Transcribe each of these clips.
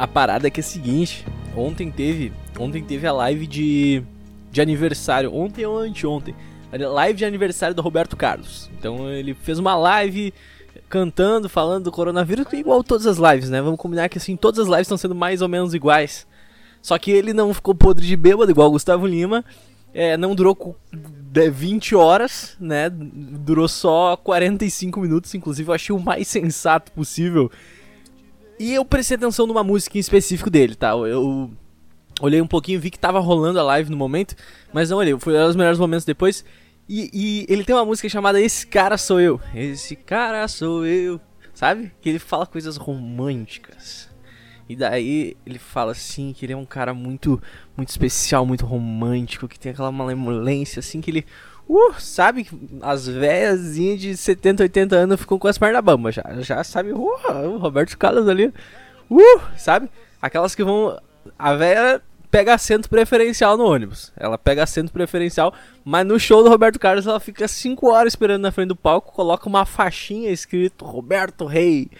a parada é que é a seguinte, ontem teve, ontem teve a live de, de aniversário, ontem ou anteontem, live de aniversário do Roberto Carlos. Então ele fez uma live cantando, falando do coronavírus, igual todas as lives, né? Vamos combinar que assim, todas as lives estão sendo mais ou menos iguais. Só que ele não ficou podre de bêbado, igual o Gustavo Lima. É, não durou 20 horas, né? Durou só 45 minutos, inclusive eu achei o mais sensato possível. E eu prestei atenção numa música em específico dele, tá? Eu olhei um pouquinho, vi que tava rolando a live no momento, mas não olhei, foi um dos melhores momentos depois. E, e, ele tem uma música chamada Esse Cara Sou Eu. Esse Cara Sou Eu. Sabe? Que ele fala coisas românticas. E daí ele fala assim que ele é um cara muito muito especial, muito romântico, que tem aquela malemolência assim que ele uh, sabe as velhas de 70, 80 anos ficam com as pernas bambas já, já sabe, uh, o Roberto Carlos ali. Uh, sabe? Aquelas que vão a velha pega assento preferencial no ônibus. Ela pega assento preferencial, mas no show do Roberto Carlos ela fica 5 horas esperando na frente do palco, coloca uma faixinha escrito Roberto Rei.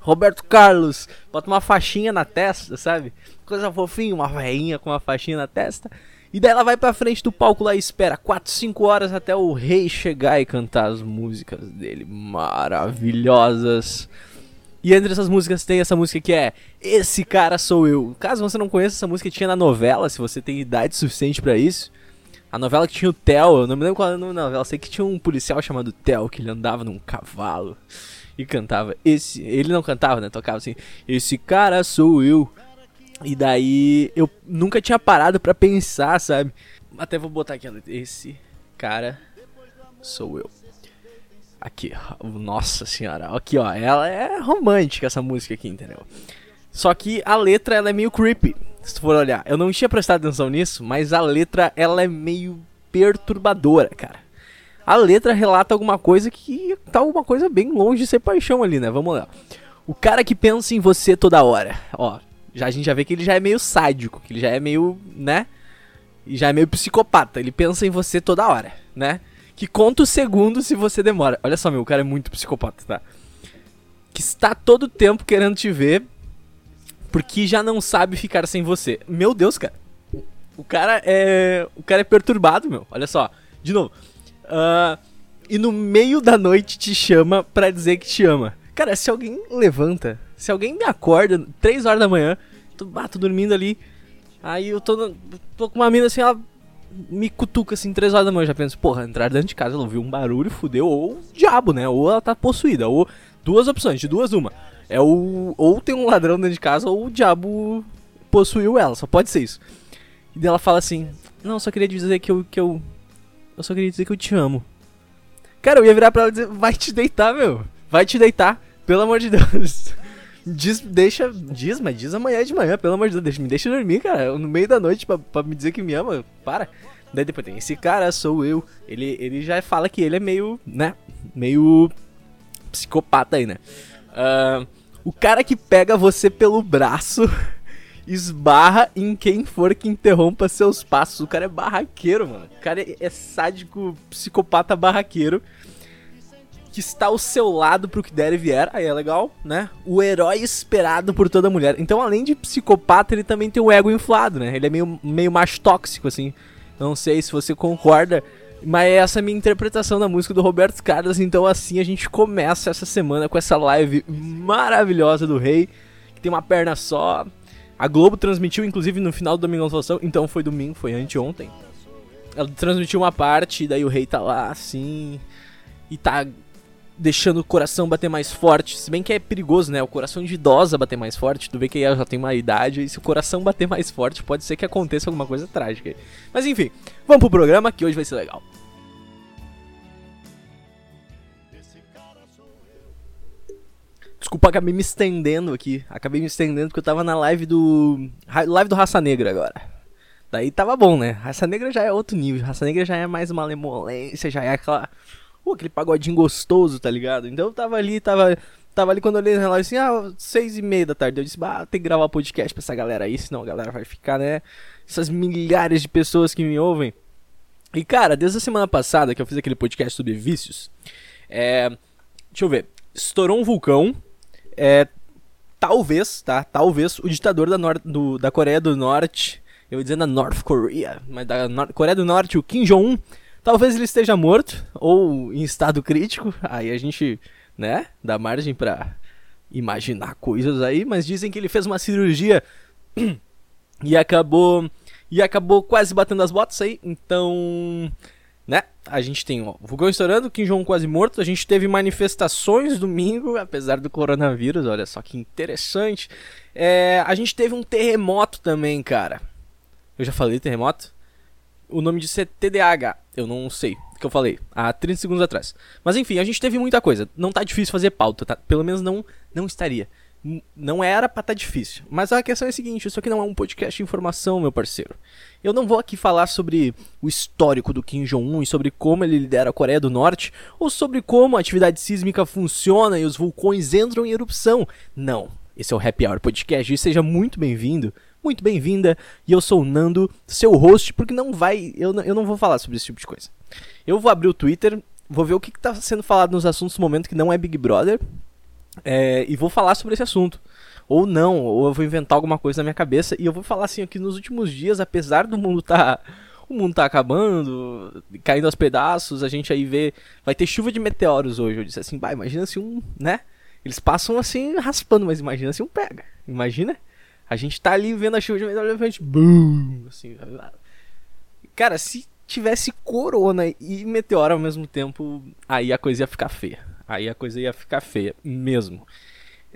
Roberto Carlos, bota uma faixinha na testa, sabe? Coisa fofinha, uma veinha com uma faixinha na testa. E daí ela vai pra frente do palco lá e espera 4, 5 horas até o rei chegar e cantar as músicas dele maravilhosas. E entre essas músicas tem essa música que é Esse Cara Sou Eu. Caso você não conheça, essa música tinha na novela, se você tem idade suficiente para isso. A novela que tinha o Theo, eu não me lembro qual era o nome da novela, sei que tinha um policial chamado Theo, que ele andava num cavalo e cantava esse, ele não cantava, né, tocava assim, esse cara sou eu. E daí eu nunca tinha parado para pensar, sabe? Até vou botar aqui, esse cara sou eu. Aqui, nossa senhora, aqui ó, ela é romântica essa música aqui, entendeu? Só que a letra ela é meio creepy, se tu for olhar. Eu não tinha prestado atenção nisso, mas a letra ela é meio perturbadora, cara a letra relata alguma coisa que tá alguma coisa bem longe de ser paixão ali, né? Vamos lá. O cara que pensa em você toda hora. Ó, já a gente já vê que ele já é meio sádico, que ele já é meio, né? E já é meio psicopata. Ele pensa em você toda hora, né? Que conta o segundo se você demora. Olha só, meu, o cara é muito psicopata, tá? Que está todo tempo querendo te ver porque já não sabe ficar sem você. Meu Deus, cara. O cara é, o cara é perturbado, meu. Olha só. De novo. Uh, e no meio da noite te chama pra dizer que te ama. Cara, se alguém levanta, se alguém me acorda 3 horas da manhã, tô, ah, tô dormindo ali, aí eu tô, tô com uma mina assim, ela me cutuca assim 3 horas da manhã, eu já penso, porra, entrar dentro de casa, ela ouviu um barulho, fudeu, ou o diabo, né? Ou ela tá possuída, ou duas opções, de duas uma. É o ou tem um ladrão dentro de casa ou o diabo possuiu ela, só pode ser isso. E ela fala assim: "Não, só queria dizer que eu que eu eu só queria dizer que eu te amo. Cara, eu ia virar pra ela e dizer, vai te deitar, meu. Vai te deitar. Pelo amor de Deus. Diz, deixa. Diz, mas diz amanhã de manhã, pelo amor de Deus. Deixa, me deixa dormir, cara. No meio da noite pra, pra me dizer que me ama. Para. Daí depois tem esse cara, sou eu. Ele, ele já fala que ele é meio, né? Meio psicopata aí, né? Uh, o cara que pega você pelo braço esbarra em quem for que interrompa seus passos. O cara é barraqueiro, mano. O cara é, sádico, psicopata barraqueiro. Que está ao seu lado pro que der e vier. Aí é legal, né? O herói esperado por toda mulher. Então, além de psicopata, ele também tem o ego inflado, né? Ele é meio, meio mais tóxico, assim. Não sei se você concorda. Mas essa é a minha interpretação da música do Roberto Carlos. Então, assim, a gente começa essa semana com essa live maravilhosa do Rei. Que tem uma perna só, a Globo transmitiu, inclusive, no final do Domingão Salvação, então foi domingo, foi anteontem. Ela transmitiu uma parte, daí o rei tá lá, assim, e tá deixando o coração bater mais forte. Se bem que é perigoso, né? O coração de idosa bater mais forte. Tu vê que ela já tem uma idade. E se o coração bater mais forte, pode ser que aconteça alguma coisa trágica. Mas enfim, vamos pro programa que hoje vai ser legal. Desculpa, acabei me estendendo aqui. Acabei me estendendo porque eu tava na live do. Live do Raça Negra agora. Daí tava bom, né? Raça Negra já é outro nível. Raça Negra já é mais uma lemolência, já é aquela. Uh, aquele pagodinho gostoso, tá ligado? Então eu tava ali, tava. Tava ali quando eu olhei no relógio assim, ah, seis e meia da tarde. Eu disse, bah, tem que gravar podcast pra essa galera aí, senão a galera vai ficar, né? Essas milhares de pessoas que me ouvem. E cara, desde a semana passada que eu fiz aquele podcast sobre vícios, é. Deixa eu ver. Estourou um vulcão é, talvez, tá? Talvez o ditador da, nor do, da Coreia do Norte, eu ia dizer da North Korea, mas da Nor Coreia do Norte, o Kim Jong-un, talvez ele esteja morto ou em estado crítico. Aí a gente, né, dá margem pra imaginar coisas aí, mas dizem que ele fez uma cirurgia e acabou e acabou quase batendo as botas aí. Então, né? A gente tem o vulcão estourando, Kim Jong quase morto. A gente teve manifestações domingo, apesar do coronavírus. Olha só que interessante. É, a gente teve um terremoto também, cara. Eu já falei terremoto? O nome disso é TDAH. Eu não sei o que eu falei há 30 segundos atrás. Mas enfim, a gente teve muita coisa. Não tá difícil fazer pauta, tá? Pelo menos não, não estaria não era pra tá difícil. Mas a questão é a seguinte: isso aqui não é um podcast de informação, meu parceiro. Eu não vou aqui falar sobre o histórico do Kim Jong-un e sobre como ele lidera a Coreia do Norte, ou sobre como a atividade sísmica funciona e os vulcões entram em erupção. Não. Esse é o Happy Hour Podcast e seja muito bem-vindo, muito bem-vinda. E eu sou o Nando, seu host, porque não vai. Eu, eu não vou falar sobre esse tipo de coisa. Eu vou abrir o Twitter, vou ver o que está sendo falado nos assuntos do momento que não é Big Brother, é, e vou falar sobre esse assunto. Ou não, ou eu vou inventar alguma coisa na minha cabeça. E eu vou falar assim aqui nos últimos dias, apesar do mundo tá. O mundo tá acabando, caindo aos pedaços, a gente aí vê. Vai ter chuva de meteoros hoje. Eu disse assim, bah, imagina se um, né? Eles passam assim raspando, mas imagina se um pega. Imagina? A gente tá ali vendo a chuva de meteoros e. Boom! Assim. Cara, se tivesse corona e meteoro ao mesmo tempo, aí a coisa ia ficar feia. Aí a coisa ia ficar feia, mesmo.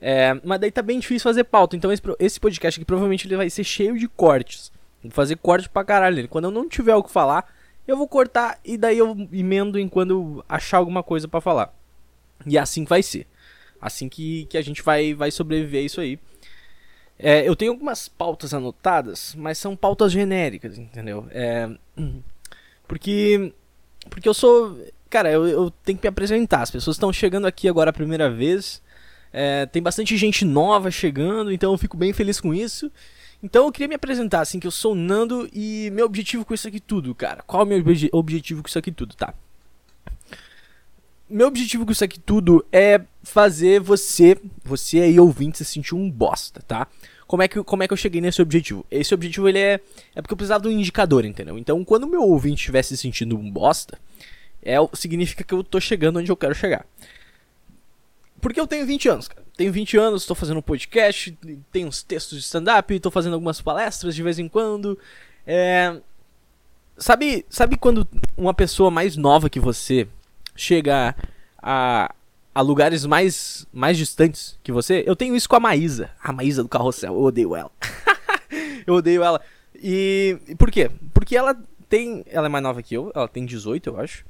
É, mas daí tá bem difícil fazer pauta. Então esse, esse podcast aqui provavelmente ele vai ser cheio de cortes. Vou fazer corte pra caralho Quando eu não tiver o que falar, eu vou cortar e daí eu emendo enquanto eu achar alguma coisa para falar. E é assim vai ser. Assim que, que a gente vai, vai sobreviver a isso aí. É, eu tenho algumas pautas anotadas, mas são pautas genéricas, entendeu? É, porque, porque eu sou cara, eu, eu tenho que me apresentar. As pessoas estão chegando aqui agora a primeira vez. É, tem bastante gente nova chegando, então eu fico bem feliz com isso. Então eu queria me apresentar, assim, que eu sou o Nando e meu objetivo com isso aqui tudo, cara. Qual é o meu obje objetivo com isso aqui tudo, tá? Meu objetivo com isso aqui tudo é fazer você, você aí ouvinte, se sentir um bosta, tá? Como é, que, como é que eu cheguei nesse objetivo? Esse objetivo, ele é... É porque eu precisava de um indicador, entendeu? Então, quando meu ouvinte estiver se sentindo um bosta, é, significa que eu tô chegando onde eu quero chegar. Porque eu tenho 20 anos, cara. Tenho 20 anos, estou fazendo um podcast, tenho uns textos de stand-up, estou fazendo algumas palestras de vez em quando. É... Sabe, sabe quando uma pessoa mais nova que você chega a, a lugares mais, mais distantes que você? Eu tenho isso com a Maísa. A Maísa do Carrossel. Eu odeio ela. eu odeio ela. E por quê? Porque ela tem. Ela é mais nova que eu, ela tem 18, eu acho.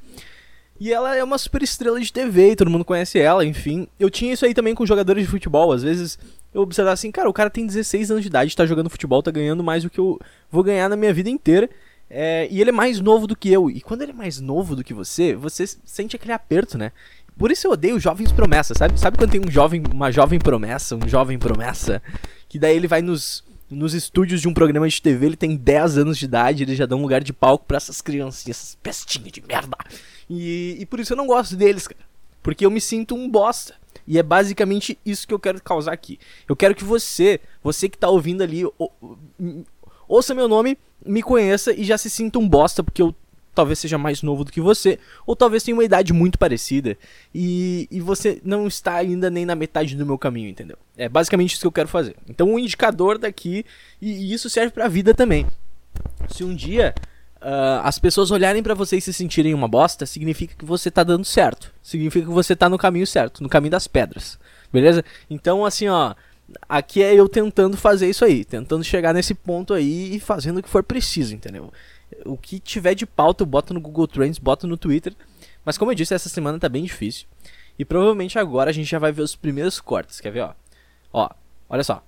E ela é uma super estrela de TV, todo mundo conhece ela, enfim. Eu tinha isso aí também com jogadores de futebol. Às vezes eu observava assim, cara, o cara tem 16 anos de idade, tá jogando futebol, tá ganhando mais do que eu vou ganhar na minha vida inteira. É, e ele é mais novo do que eu. E quando ele é mais novo do que você, você sente aquele aperto, né? Por isso eu odeio jovens promessas, sabe? Sabe quando tem um jovem, uma jovem promessa, um jovem promessa, que daí ele vai nos nos estúdios de um programa de TV, ele tem 10 anos de idade, ele já dá um lugar de palco para essas criancinhas, essas pestinhas de merda. E, e por isso eu não gosto deles, cara. Porque eu me sinto um bosta. E é basicamente isso que eu quero causar aqui. Eu quero que você, você que tá ouvindo ali, ouça meu nome, me conheça e já se sinta um bosta, porque eu talvez seja mais novo do que você, ou talvez tenha uma idade muito parecida, e, e você não está ainda nem na metade do meu caminho, entendeu? É basicamente isso que eu quero fazer. Então, um indicador daqui, e, e isso serve pra vida também. Se um dia uh, as pessoas olharem para você e se sentirem uma bosta, significa que você tá dando certo. Significa que você tá no caminho certo, no caminho das pedras. Beleza? Então, assim, ó. Aqui é eu tentando fazer isso aí, tentando chegar nesse ponto aí e fazendo o que for preciso, entendeu? O que tiver de pauta eu boto no Google Trends, boto no Twitter. Mas como eu disse, essa semana tá bem difícil. E provavelmente agora a gente já vai ver os primeiros cortes, quer ver, ó? Ó, olha só.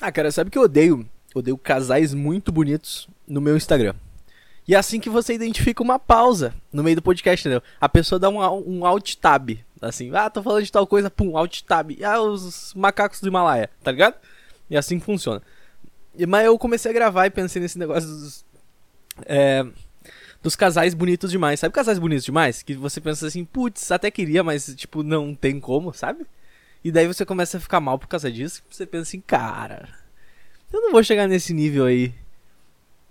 Ah, cara, sabe que eu odeio? Odeio casais muito bonitos no meu Instagram. E é assim que você identifica uma pausa no meio do podcast, entendeu? A pessoa dá um, um alt tab. Assim, ah, tô falando de tal coisa, pum, alt tab. Ah, os macacos do Himalaia, tá ligado? E assim funciona. Mas eu comecei a gravar e pensei nesse negócio dos, é, dos casais bonitos demais. Sabe casais bonitos demais? Que você pensa assim, putz, até queria, mas tipo, não tem como, sabe? E daí você começa a ficar mal por causa disso. Você pensa assim, cara, eu não vou chegar nesse nível aí.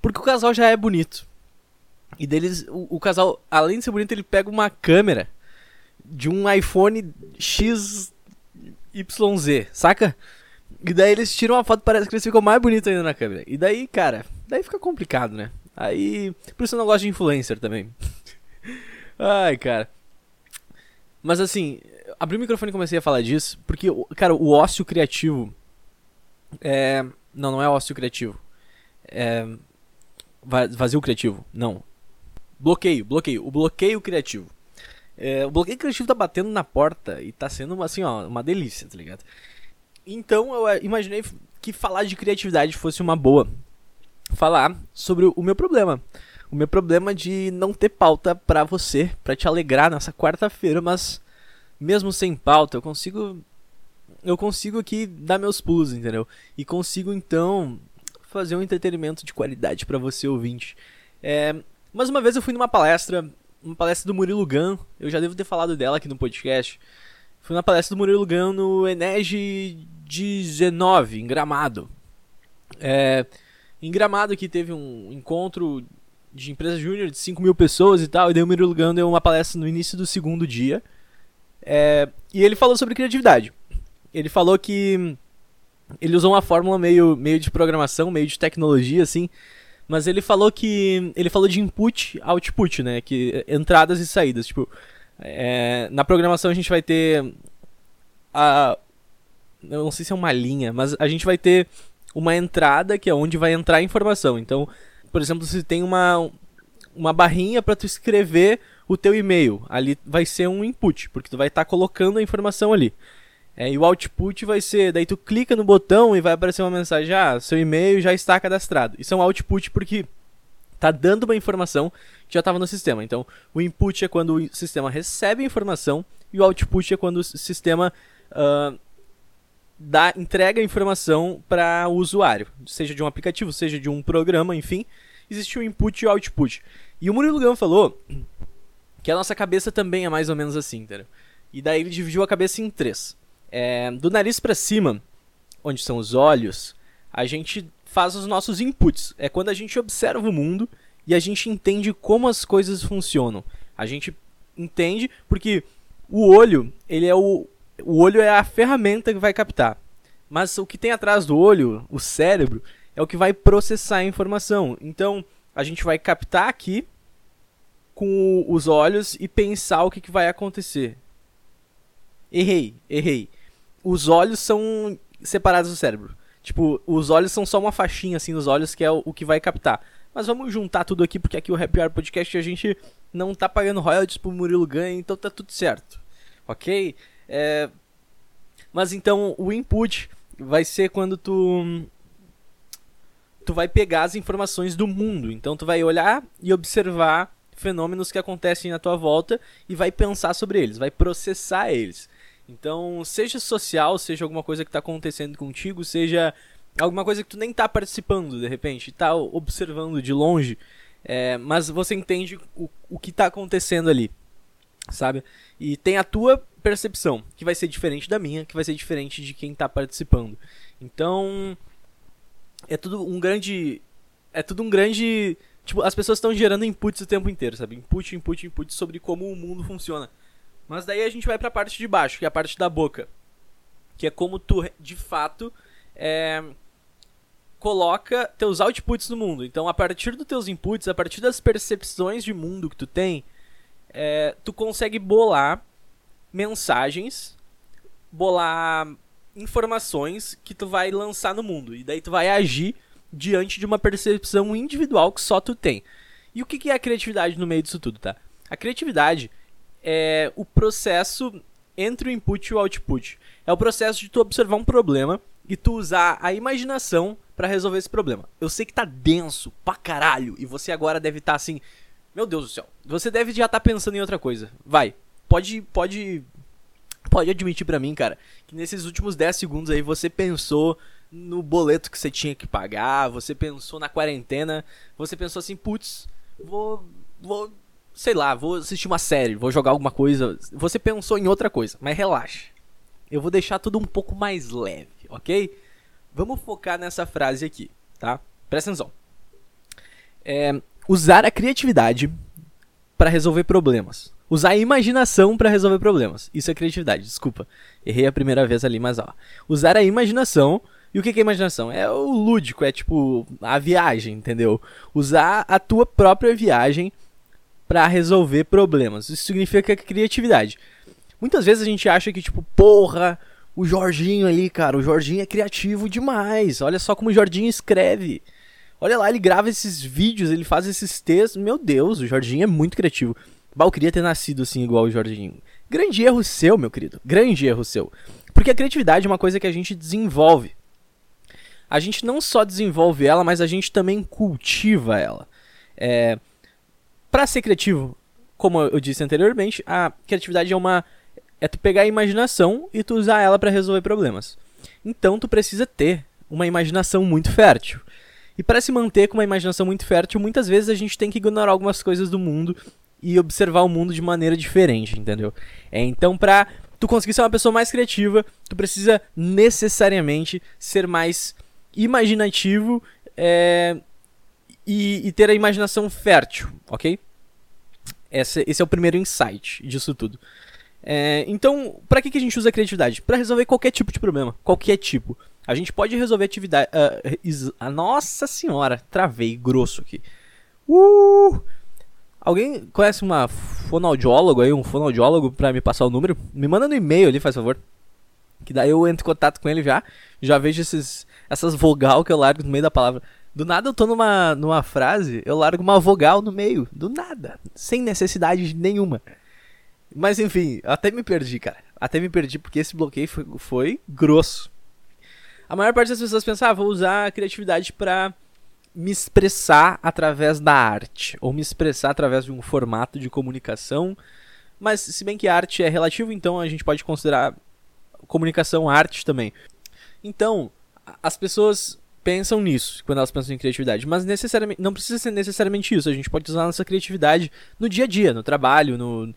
Porque o casal já é bonito. E deles, o, o casal, além de ser bonito, ele pega uma câmera de um iPhone XYZ, saca? E daí eles tiram uma foto, parece que eles ficam mais bonitos ainda na câmera. E daí, cara, daí fica complicado, né? Aí, por isso eu não gosto de influencer também. Ai, cara. Mas assim, abri o microfone e comecei a falar disso, porque, cara, o ócio criativo é... Não, não é ócio criativo. É... Vazio criativo. Não. Bloqueio, bloqueio. O bloqueio criativo. É, o bloqueio criativo tá batendo na porta e tá sendo, assim, ó, uma delícia, tá ligado? Então eu é, imaginei que falar de criatividade fosse uma boa. Falar sobre o meu problema. O meu problema de não ter pauta pra você, pra te alegrar nessa quarta-feira, mas mesmo sem pauta, eu consigo. Eu consigo aqui dar meus pulos, entendeu? E consigo então fazer um entretenimento de qualidade para você ouvinte. É, mais uma vez eu fui numa palestra uma palestra do Murilo Gun, eu já devo ter falado dela aqui no podcast. Foi uma palestra do Murilo Gun no Enege 19, em Gramado. É, em Gramado que teve um encontro de empresa júnior de 5 mil pessoas e tal, e daí o Murilo Gun deu uma palestra no início do segundo dia. É, e ele falou sobre criatividade. Ele falou que ele usou uma fórmula meio, meio de programação, meio de tecnologia, assim, mas ele falou que. Ele falou de input output, né? Que entradas e saídas. Tipo, é, na programação a gente vai ter. A, eu não sei se é uma linha, mas a gente vai ter uma entrada que é onde vai entrar a informação. Então, por exemplo, se tem uma, uma barrinha para tu escrever o teu e-mail, ali vai ser um input, porque tu vai estar tá colocando a informação ali. É, e o output vai ser, daí tu clica no botão e vai aparecer uma mensagem, ah, seu e-mail já está cadastrado. Isso é um output porque tá dando uma informação que já estava no sistema. Então, o input é quando o sistema recebe a informação e o output é quando o sistema uh, dá, entrega a informação para o usuário, seja de um aplicativo, seja de um programa, enfim, existe o input e o output. E o Murilo Gama falou que a nossa cabeça também é mais ou menos assim, entendeu? E daí ele dividiu a cabeça em três. É, do nariz para cima, onde são os olhos, a gente faz os nossos inputs. É quando a gente observa o mundo e a gente entende como as coisas funcionam. A gente entende porque o olho, ele é o o olho é a ferramenta que vai captar. Mas o que tem atrás do olho, o cérebro, é o que vai processar a informação. Então, a gente vai captar aqui com os olhos e pensar o que, que vai acontecer. Errei, errei os olhos são separados do cérebro. Tipo, os olhos são só uma faixinha assim nos olhos que é o, o que vai captar. Mas vamos juntar tudo aqui porque aqui o Happy Hour Podcast a gente não tá pagando royalties pro Murilo ganha, então tá tudo certo. Ok? É... Mas então o input vai ser quando tu tu vai pegar as informações do mundo. Então tu vai olhar e observar fenômenos que acontecem na tua volta e vai pensar sobre eles, vai processar eles. Então, seja social, seja alguma coisa que está acontecendo contigo, seja alguma coisa que tu nem está participando, de repente, está observando de longe, é, mas você entende o, o que está acontecendo ali, sabe? E tem a tua percepção, que vai ser diferente da minha, que vai ser diferente de quem está participando. Então, é tudo um grande. É tudo um grande. Tipo, as pessoas estão gerando inputs o tempo inteiro, sabe? Input, input, input sobre como o mundo funciona. Mas daí a gente vai para a parte de baixo, que é a parte da boca. Que é como tu, de fato, é, coloca teus outputs no mundo. Então, a partir dos teus inputs, a partir das percepções de mundo que tu tem, é, tu consegue bolar mensagens, bolar informações que tu vai lançar no mundo. E daí tu vai agir diante de uma percepção individual que só tu tem. E o que é a criatividade no meio disso tudo, tá? A criatividade é o processo entre o input e o output. É o processo de tu observar um problema e tu usar a imaginação para resolver esse problema. Eu sei que tá denso pra caralho e você agora deve estar tá assim, meu Deus do céu. Você deve já estar tá pensando em outra coisa. Vai, pode pode pode admitir para mim, cara, que nesses últimos 10 segundos aí você pensou no boleto que você tinha que pagar, você pensou na quarentena, você pensou assim, putz, vou vou sei lá, vou assistir uma série, vou jogar alguma coisa. Você pensou em outra coisa, mas relaxa. eu vou deixar tudo um pouco mais leve, ok? Vamos focar nessa frase aqui, tá? Presta atenção. É, usar a criatividade para resolver problemas. Usar a imaginação para resolver problemas. Isso é criatividade, desculpa. Errei a primeira vez ali, mas ó. Usar a imaginação. E o que é imaginação? É o lúdico, é tipo a viagem, entendeu? Usar a tua própria viagem para resolver problemas. Isso significa é criatividade. Muitas vezes a gente acha que, tipo, porra, o Jorginho ali, cara, o Jorginho é criativo demais. Olha só como o Jorginho escreve. Olha lá, ele grava esses vídeos, ele faz esses textos. Meu Deus, o Jorginho é muito criativo. Eu queria ter nascido assim igual o Jorginho. Grande erro seu, meu querido. Grande erro seu. Porque a criatividade é uma coisa que a gente desenvolve. A gente não só desenvolve ela, mas a gente também cultiva ela. É... Para ser criativo, como eu disse anteriormente, a criatividade é uma é tu pegar a imaginação e tu usar ela para resolver problemas. Então tu precisa ter uma imaginação muito fértil. E para se manter com uma imaginação muito fértil, muitas vezes a gente tem que ignorar algumas coisas do mundo e observar o mundo de maneira diferente, entendeu? É, então, pra tu conseguir ser uma pessoa mais criativa, tu precisa necessariamente ser mais imaginativo é, e, e, ter a imaginação fértil, ok? Esse, esse é o primeiro insight disso tudo. É, então, para que, que a gente usa a criatividade? Para resolver qualquer tipo de problema, qualquer tipo. A gente pode resolver atividade. Uh, nossa senhora, travei grosso aqui. Uh! Alguém conhece uma fonoaudiólogo aí, um fonoaudiólogo pra me passar o número? Me manda no e-mail ali, faz favor. Que daí eu entro em contato com ele já. Já vejo esses, essas vogal que eu largo no meio da palavra. Do nada eu tô numa, numa frase, eu largo uma vogal no meio. Do nada. Sem necessidade nenhuma. Mas enfim, até me perdi, cara. Até me perdi porque esse bloqueio foi, foi grosso. A maior parte das pessoas pensa, ah, vou usar a criatividade para me expressar através da arte, ou me expressar através de um formato de comunicação. Mas, se bem que arte é relativo, então a gente pode considerar comunicação arte também. Então, as pessoas pensam nisso quando elas pensam em criatividade, mas necessariamente não precisa ser necessariamente isso. A gente pode usar nossa criatividade no dia a dia, no trabalho, no,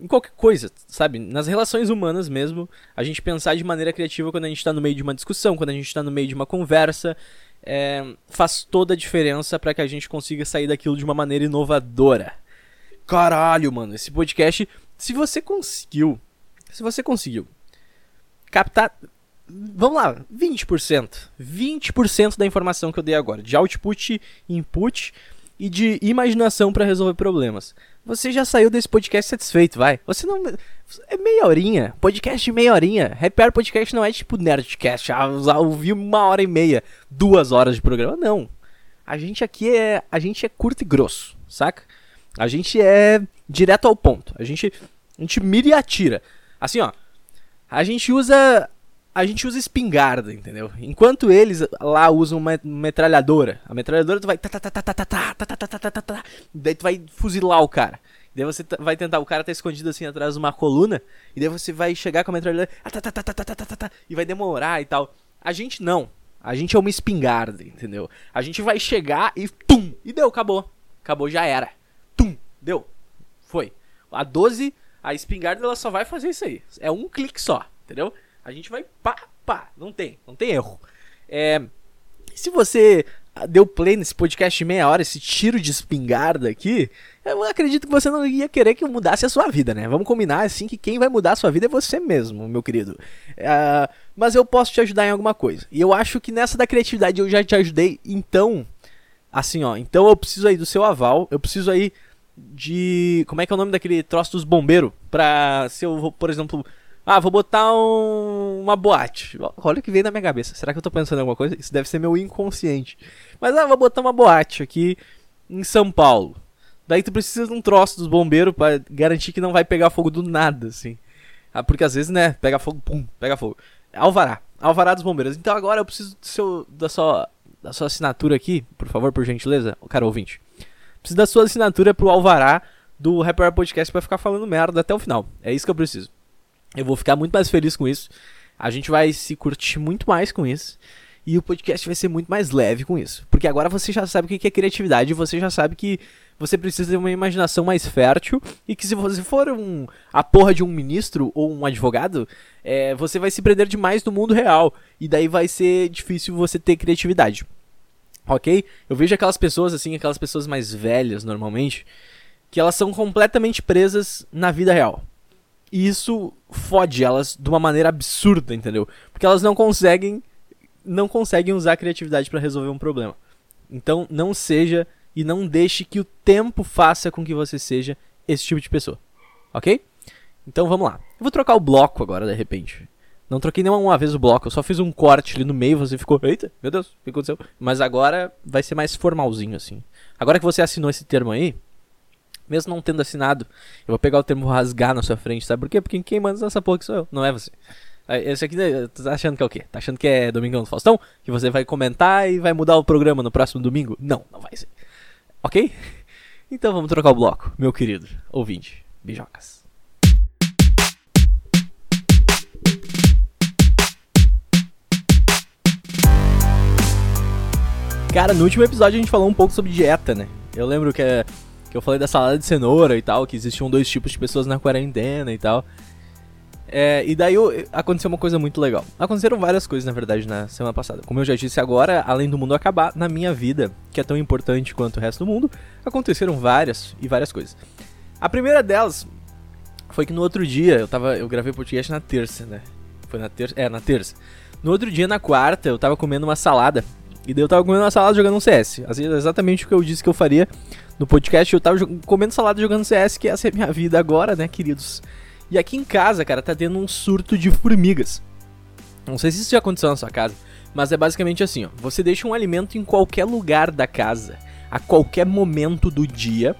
em qualquer coisa, sabe? Nas relações humanas mesmo, a gente pensar de maneira criativa quando a gente está no meio de uma discussão, quando a gente está no meio de uma conversa, é, faz toda a diferença para que a gente consiga sair daquilo de uma maneira inovadora. Caralho, mano, esse podcast, se você conseguiu, se você conseguiu captar, vamos lá, 20%, 20% da informação que eu dei agora, de output, input e de imaginação para resolver problemas. Você já saiu desse podcast satisfeito, vai. Você não. É meia horinha. Podcast de meia horinha. Hour Podcast não é tipo Nerdcast. Ah, ouvi uma hora e meia, duas horas de programa. Não. A gente aqui é. A gente é curto e grosso, saca? A gente é direto ao ponto. A gente. A gente mira e atira. Assim, ó. A gente usa a gente usa espingarda, entendeu? Enquanto eles lá usam uma metralhadora. A metralhadora tu vai. Daí tu vai fuzilar o cara. Daí você vai tentar. O cara tá escondido assim atrás de uma coluna. E daí você vai chegar com a metralhadora. E vai demorar e tal. A gente não. A gente é uma espingarda, entendeu? A gente vai chegar e. Tum! E deu, acabou. Acabou, já era. Tum! Deu. Foi. A 12, a espingarda ela só vai fazer isso aí. É um clique só, entendeu? A gente vai pá, pá. Não tem, não tem erro. É, se você deu play nesse podcast de meia hora, esse tiro de espingarda aqui, eu acredito que você não ia querer que eu mudasse a sua vida, né? Vamos combinar assim que quem vai mudar a sua vida é você mesmo, meu querido. Uh, mas eu posso te ajudar em alguma coisa. E eu acho que nessa da criatividade eu já te ajudei. Então, assim, ó. Então eu preciso aí do seu aval. Eu preciso aí de. Como é que é o nome daquele troço dos bombeiros? Pra se eu, por exemplo, ah, vou botar um, uma boate. Olha o que veio na minha cabeça. Será que eu tô pensando em alguma coisa? Isso deve ser meu inconsciente. Mas ah, vou botar uma boate aqui em São Paulo. Daí tu precisa de um troço dos bombeiros para garantir que não vai pegar fogo do nada, assim. Ah, porque às vezes, né, pega fogo, pum, pega fogo. Alvará. Alvará dos bombeiros. Então agora eu preciso do seu, da, sua, da sua assinatura aqui, por favor, por gentileza. Cara, ouvinte. Preciso da sua assinatura pro Alvará do Rapper Podcast pra ficar falando merda até o final. É isso que eu preciso. Eu vou ficar muito mais feliz com isso. A gente vai se curtir muito mais com isso. E o podcast vai ser muito mais leve com isso. Porque agora você já sabe o que é criatividade. Você já sabe que você precisa ter uma imaginação mais fértil e que se você for um, a porra de um ministro ou um advogado, é, você vai se prender demais no mundo real. E daí vai ser difícil você ter criatividade. Ok? Eu vejo aquelas pessoas assim, aquelas pessoas mais velhas normalmente, que elas são completamente presas na vida real. E isso fode elas de uma maneira absurda, entendeu? Porque elas não conseguem não conseguem usar a criatividade para resolver um problema. Então, não seja e não deixe que o tempo faça com que você seja esse tipo de pessoa. OK? Então, vamos lá. Eu vou trocar o bloco agora, de repente. Não troquei nenhuma vez o bloco, eu só fiz um corte ali no meio, você ficou, eita, meu Deus, o que aconteceu? Mas agora vai ser mais formalzinho assim. Agora que você assinou esse termo aí, mesmo não tendo assinado, eu vou pegar o termo rasgar na sua frente, sabe por quê? Porque quem manda essa porra que sou eu, não é você. Esse aqui, né, tu tá achando que é o quê? Tá achando que é Domingão do Faustão? Que você vai comentar e vai mudar o programa no próximo domingo? Não, não vai ser. Ok? Então vamos trocar o bloco, meu querido ouvinte. Bijocas. Cara, no último episódio a gente falou um pouco sobre dieta, né? Eu lembro que é que eu falei da salada de cenoura e tal, que existiam dois tipos de pessoas na quarentena e tal. É, e daí aconteceu uma coisa muito legal. Aconteceram várias coisas, na verdade, na semana passada. Como eu já disse agora, além do mundo acabar, na minha vida, que é tão importante quanto o resto do mundo, aconteceram várias e várias coisas. A primeira delas foi que no outro dia, eu tava. Eu gravei podcast na terça, né? Foi na terça? É, na terça. No outro dia, na quarta, eu tava comendo uma salada. E daí eu tava comendo uma salada jogando um CS. Exatamente o que eu disse que eu faria no podcast, eu tava comendo salada jogando CS, que essa é a minha vida agora, né, queridos? E aqui em casa, cara, tá tendo um surto de formigas. Não sei se isso já aconteceu na sua casa, mas é basicamente assim, ó. Você deixa um alimento em qualquer lugar da casa, a qualquer momento do dia,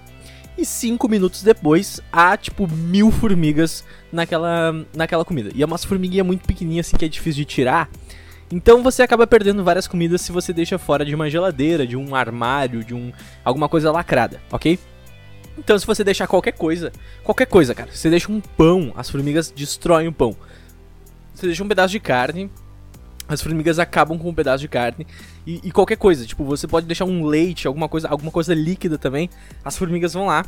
e cinco minutos depois há, tipo, mil formigas naquela, naquela comida. E é umas formiguinhas muito pequenininhas, assim, que é difícil de tirar. Então você acaba perdendo várias comidas se você deixa fora de uma geladeira, de um armário, de um alguma coisa lacrada, ok? Então se você deixar qualquer coisa, qualquer coisa, cara, você deixa um pão, as formigas destroem o pão. Você deixa um pedaço de carne, as formigas acabam com um pedaço de carne e, e, qualquer coisa, tipo, você pode deixar um leite, alguma coisa, alguma coisa líquida também, as formigas vão lá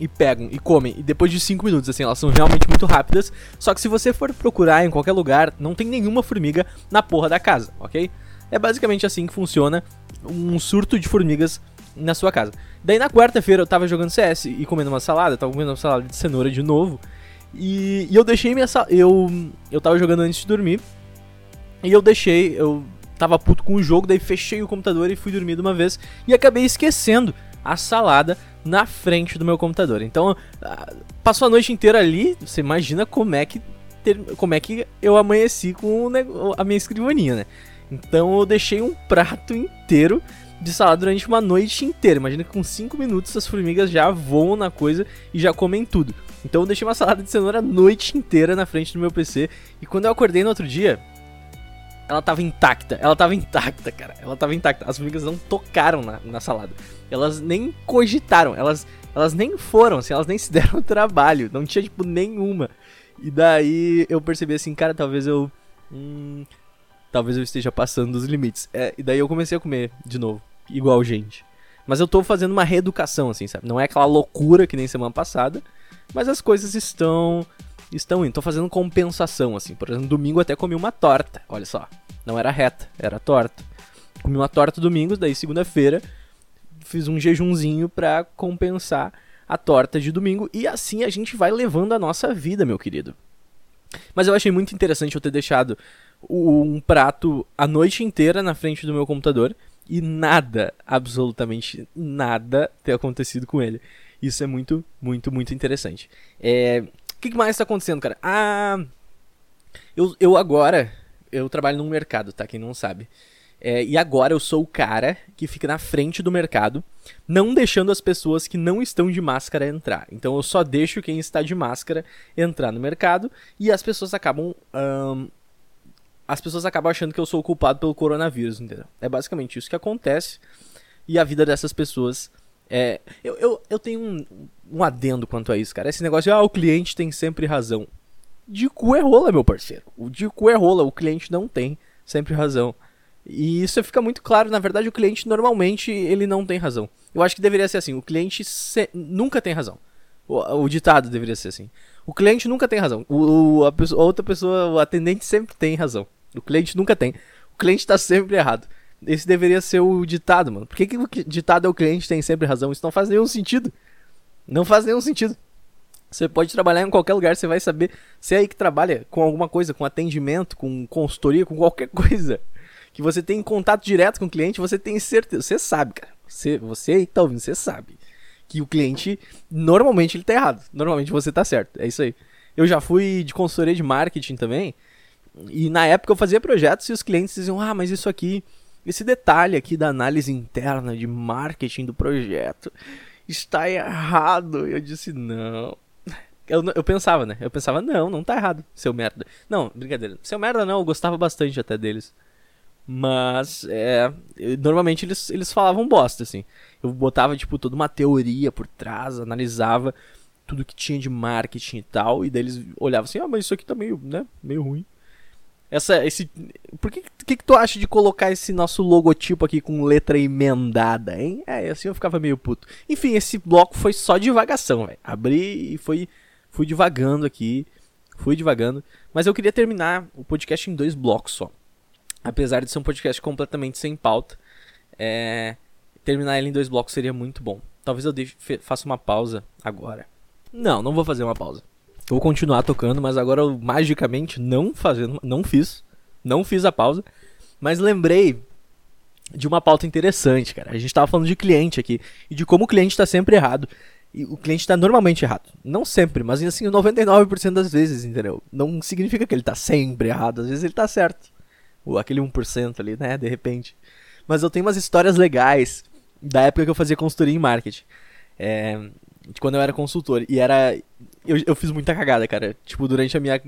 e pegam e comem. E depois de 5 minutos, assim, elas são realmente muito rápidas. Só que se você for procurar em qualquer lugar, não tem nenhuma formiga na porra da casa, ok? É basicamente assim que funciona um surto de formigas na sua casa. Daí na quarta-feira eu tava jogando CS e comendo uma salada, tava comendo uma salada de cenoura de novo. E, e eu deixei minha salada. Eu, eu tava jogando antes de dormir. E eu deixei. Eu tava puto com o jogo, daí fechei o computador e fui dormir de uma vez. E acabei esquecendo a salada na frente do meu computador. Então, ah, passou a noite inteira ali, você imagina como é que como é que eu amanheci com a minha escrivaninha, né? Então eu deixei um prato inteiro de salada durante uma noite inteira. Imagina que com 5 minutos as formigas já voam na coisa e já comem tudo. Então eu deixei uma salada de cenoura a noite inteira na frente do meu PC. E quando eu acordei no outro dia, ela tava intacta. Ela tava intacta, cara. Ela tava intacta. As formigas não tocaram na, na salada. Elas nem cogitaram. Elas, elas nem foram, assim, elas nem se deram trabalho. Não tinha, tipo, nenhuma. E daí eu percebi assim, cara, talvez eu. Hum, talvez eu esteja passando dos limites. É, e daí eu comecei a comer de novo. Igual gente. Mas eu tô fazendo uma reeducação, assim, sabe? Não é aquela loucura que nem semana passada. Mas as coisas estão estão indo. Tô fazendo compensação, assim. Por exemplo, domingo até comi uma torta. Olha só. Não era reta, era torta. Comi uma torta domingo, daí segunda-feira fiz um jejumzinho pra compensar a torta de domingo. E assim a gente vai levando a nossa vida, meu querido. Mas eu achei muito interessante eu ter deixado um prato a noite inteira na frente do meu computador e nada, absolutamente nada ter acontecido com ele. Isso é muito, muito, muito interessante. É, que mais tá acontecendo, cara? Ah. Eu, eu agora. Eu trabalho num mercado, tá? Quem não sabe. É, e agora eu sou o cara que fica na frente do mercado, não deixando as pessoas que não estão de máscara entrar. Então eu só deixo quem está de máscara entrar no mercado e as pessoas acabam. As pessoas acabam achando que eu sou o culpado pelo coronavírus, entendeu? É basicamente isso que acontece. E a vida dessas pessoas é, eu, eu, eu tenho um, um adendo quanto a isso, cara. Esse negócio de, ah, o cliente tem sempre razão. De cu é rola, meu parceiro. O de cu é rola, o cliente não tem sempre razão. E isso fica muito claro, na verdade o cliente normalmente ele não tem razão. Eu acho que deveria ser assim: o cliente se... nunca tem razão. O, o, ditado deveria ser assim. O cliente nunca tem razão. O, a, pessoa, a outra pessoa, o atendente sempre tem razão. O cliente nunca tem. O cliente tá sempre errado. Esse deveria ser o ditado, mano. Por que, que o ditado é o cliente tem sempre razão? Isso não faz nenhum sentido. Não faz nenhum sentido. Você pode trabalhar em qualquer lugar, você vai saber. Você é aí que trabalha com alguma coisa, com atendimento, com consultoria, com qualquer coisa. Que você tem contato direto com o cliente, você tem certeza. Você sabe, cara. Você, você aí que tá ouvindo, você sabe. Que o cliente, normalmente ele tá errado. Normalmente você tá certo. É isso aí. Eu já fui de consultoria de marketing também. E na época eu fazia projetos e os clientes diziam: Ah, mas isso aqui, esse detalhe aqui da análise interna de marketing do projeto está errado. Eu disse: Não. Eu, eu pensava, né? Eu pensava: Não, não tá errado, seu merda. Não, brincadeira. Seu merda não, eu gostava bastante até deles. Mas, é. Normalmente eles, eles falavam bosta, assim. Eu botava, tipo, toda uma teoria por trás, analisava tudo que tinha de marketing e tal. E daí eles olhavam assim: Ah, mas isso aqui tá meio, né? Meio ruim. Essa, esse, por que, que, que tu acha de colocar esse nosso logotipo aqui com letra emendada, hein? É, assim eu ficava meio puto. Enfim, esse bloco foi só divagação, velho. Abri e foi, fui divagando aqui, fui divagando. Mas eu queria terminar o podcast em dois blocos só. Apesar de ser um podcast completamente sem pauta, é, terminar ele em dois blocos seria muito bom. Talvez eu deixe, faça uma pausa agora. Não, não vou fazer uma pausa. Vou continuar tocando, mas agora eu magicamente não fazendo, não fiz, não fiz a pausa, mas lembrei de uma pauta interessante, cara. A gente tava falando de cliente aqui e de como o cliente está sempre errado. E o cliente está normalmente errado. Não sempre, mas assim, 99% das vezes, entendeu? Não significa que ele está sempre errado, às vezes ele está certo. Ou aquele 1% ali, né, de repente. Mas eu tenho umas histórias legais da época que eu fazia consultoria em marketing. É, de quando eu era consultor. E era. Eu, eu fiz muita cagada, cara. Tipo, durante a minha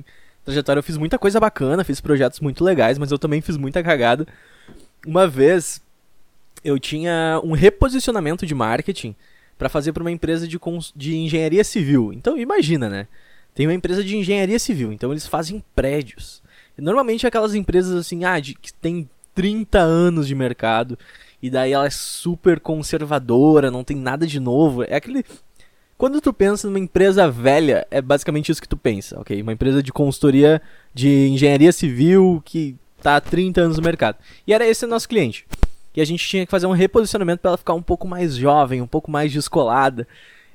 trajetória eu fiz muita coisa bacana, fiz projetos muito legais, mas eu também fiz muita cagada. Uma vez eu tinha um reposicionamento de marketing para fazer para uma empresa de, de engenharia civil. Então imagina, né? Tem uma empresa de engenharia civil, então eles fazem prédios. Normalmente aquelas empresas assim, ah, de, que tem 30 anos de mercado e daí ela é super conservadora, não tem nada de novo. É aquele quando tu pensa numa empresa velha, é basicamente isso que tu pensa, ok? Uma empresa de consultoria de engenharia civil que tá há 30 anos no mercado. E era esse o nosso cliente. E a gente tinha que fazer um reposicionamento para ela ficar um pouco mais jovem, um pouco mais descolada.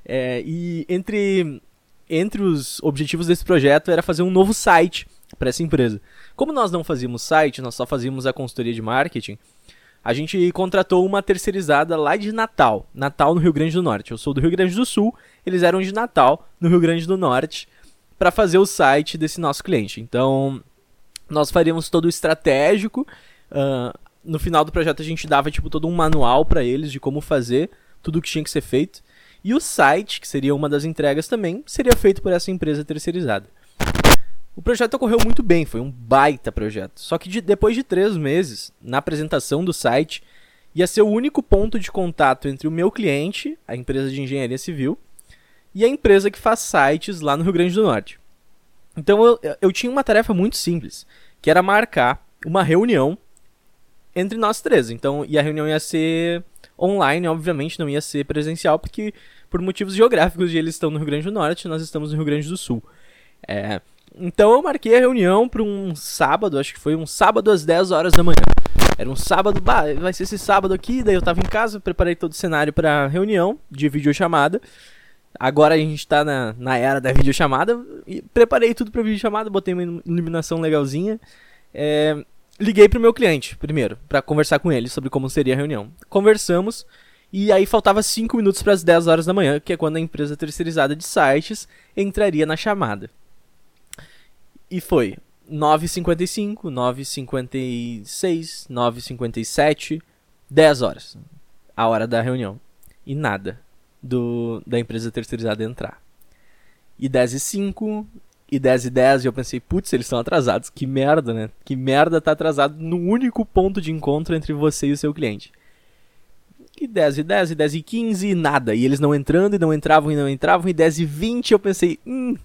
É, e entre, entre os objetivos desse projeto era fazer um novo site para essa empresa. Como nós não fazíamos site, nós só fazíamos a consultoria de marketing, a gente contratou uma terceirizada lá de Natal, Natal no Rio Grande do Norte. Eu sou do Rio Grande do Sul, eles eram de Natal, no Rio Grande do Norte, para fazer o site desse nosso cliente. Então, nós faríamos todo o estratégico. Uh, no final do projeto a gente dava tipo todo um manual para eles de como fazer tudo o que tinha que ser feito. E o site, que seria uma das entregas também, seria feito por essa empresa terceirizada. O projeto ocorreu muito bem, foi um baita projeto. Só que de, depois de três meses, na apresentação do site, ia ser o único ponto de contato entre o meu cliente, a empresa de engenharia civil, e a empresa que faz sites lá no Rio Grande do Norte. Então eu, eu tinha uma tarefa muito simples, que era marcar uma reunião entre nós três. Então, e a reunião ia ser online, obviamente, não ia ser presencial, porque por motivos geográficos eles estão no Rio Grande do Norte, nós estamos no Rio Grande do Sul. É, então eu marquei a reunião para um sábado, acho que foi um sábado às 10 horas da manhã. Era um sábado, bah, vai ser esse sábado aqui, daí eu tava em casa, preparei todo o cenário para reunião de videochamada. Agora a gente tá na, na era da videochamada, e preparei tudo pra videochamada, botei uma iluminação legalzinha. É, liguei pro meu cliente primeiro, para conversar com ele sobre como seria a reunião. Conversamos, e aí faltava 5 minutos para as 10 horas da manhã, que é quando a empresa terceirizada de sites entraria na chamada. E foi 9h55, 9h56, 9h57, 10 horas. A hora da reunião. E nada do, da empresa terceirizada entrar. E 10 e 5, e 10 e 10, e eu pensei, putz, eles estão atrasados. Que merda, né? Que merda tá atrasado no único ponto de encontro entre você e o seu cliente. E 10 e 10, e 10 e 15, e nada. E eles não entrando, e não entravam, e não entravam, e 10 e 20, eu pensei, hum,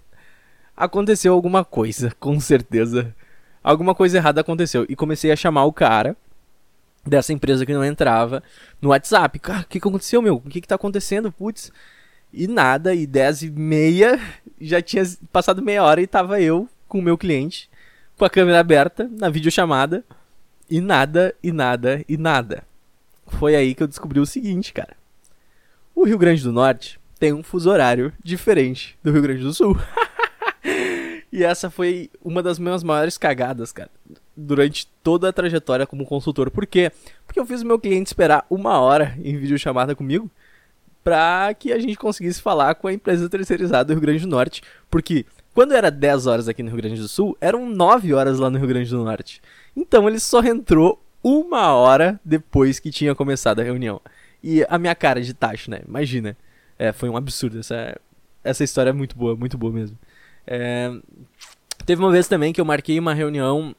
aconteceu alguma coisa, com certeza. Alguma coisa errada aconteceu. E comecei a chamar o cara dessa empresa que não entrava no WhatsApp. Cara, o que, que aconteceu, meu? O que, que tá acontecendo? Putz. E nada, e 10 e meia, já tinha passado meia hora e tava eu com o meu cliente, com a câmera aberta, na videochamada, e nada, e nada, e nada. Foi aí que eu descobri o seguinte, cara. O Rio Grande do Norte tem um fuso horário diferente do Rio Grande do Sul. e essa foi uma das minhas maiores cagadas, cara, durante toda a trajetória como consultor. Por quê? Porque eu fiz o meu cliente esperar uma hora em videochamada comigo para que a gente conseguisse falar com a empresa terceirizada do Rio Grande do Norte. Porque quando era 10 horas aqui no Rio Grande do Sul, eram 9 horas lá no Rio Grande do Norte. Então ele só entrou uma hora depois que tinha começado a reunião. E a minha cara de tacho, né? Imagina. É, foi um absurdo. Essa, essa história é muito boa, muito boa mesmo. É, teve uma vez também que eu marquei uma reunião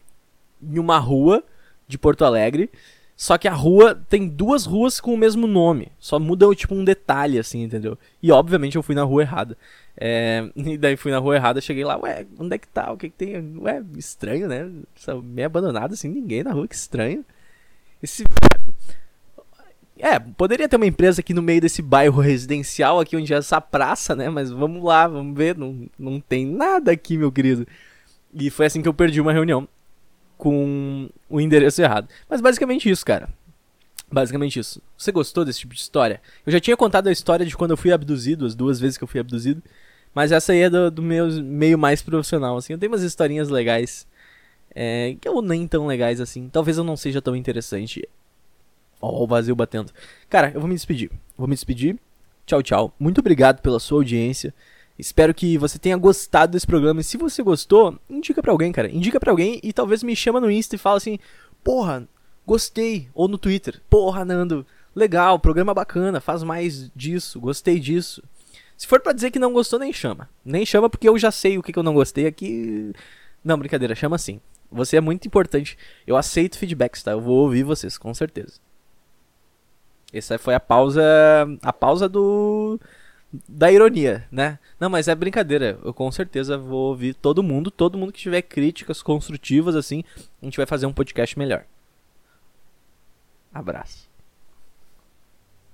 em uma rua de Porto Alegre. Só que a rua tem duas ruas com o mesmo nome. Só muda, tipo, um detalhe, assim, entendeu? E obviamente eu fui na rua errada. É, e daí fui na rua errada, cheguei lá, ué, onde é que tá? O que, que tem? Ué, estranho, né? Meio abandonado, assim, ninguém na rua, que estranho. Esse. É, poderia ter uma empresa aqui no meio desse bairro residencial, aqui onde é essa praça, né? Mas vamos lá, vamos ver. Não, não tem nada aqui, meu querido. E foi assim que eu perdi uma reunião com o endereço errado. Mas basicamente isso, cara. Basicamente isso. Você gostou desse tipo de história? Eu já tinha contado a história de quando eu fui abduzido, as duas vezes que eu fui abduzido. Mas essa aí é do, do meu meio mais profissional, assim. Eu tenho umas historinhas legais. É, que ou nem tão legais assim. Talvez eu não seja tão interessante. Ó, o vazio batendo. Cara, eu vou me despedir. Vou me despedir. Tchau, tchau. Muito obrigado pela sua audiência. Espero que você tenha gostado desse programa. E se você gostou, indica pra alguém, cara. Indica pra alguém e talvez me chama no Insta e fala assim: Porra, gostei. Ou no Twitter: Porra, Nando, legal, programa bacana, faz mais disso, gostei disso. Se for para dizer que não gostou, nem chama. Nem chama porque eu já sei o que, que eu não gostei aqui. Não, brincadeira, chama sim. Você é muito importante. Eu aceito feedbacks, tá? Eu vou ouvir vocês, com certeza. Essa foi a pausa. A pausa do da ironia, né? Não, mas é brincadeira. Eu com certeza vou ouvir todo mundo, todo mundo que tiver críticas construtivas assim, a gente vai fazer um podcast melhor. Abraço.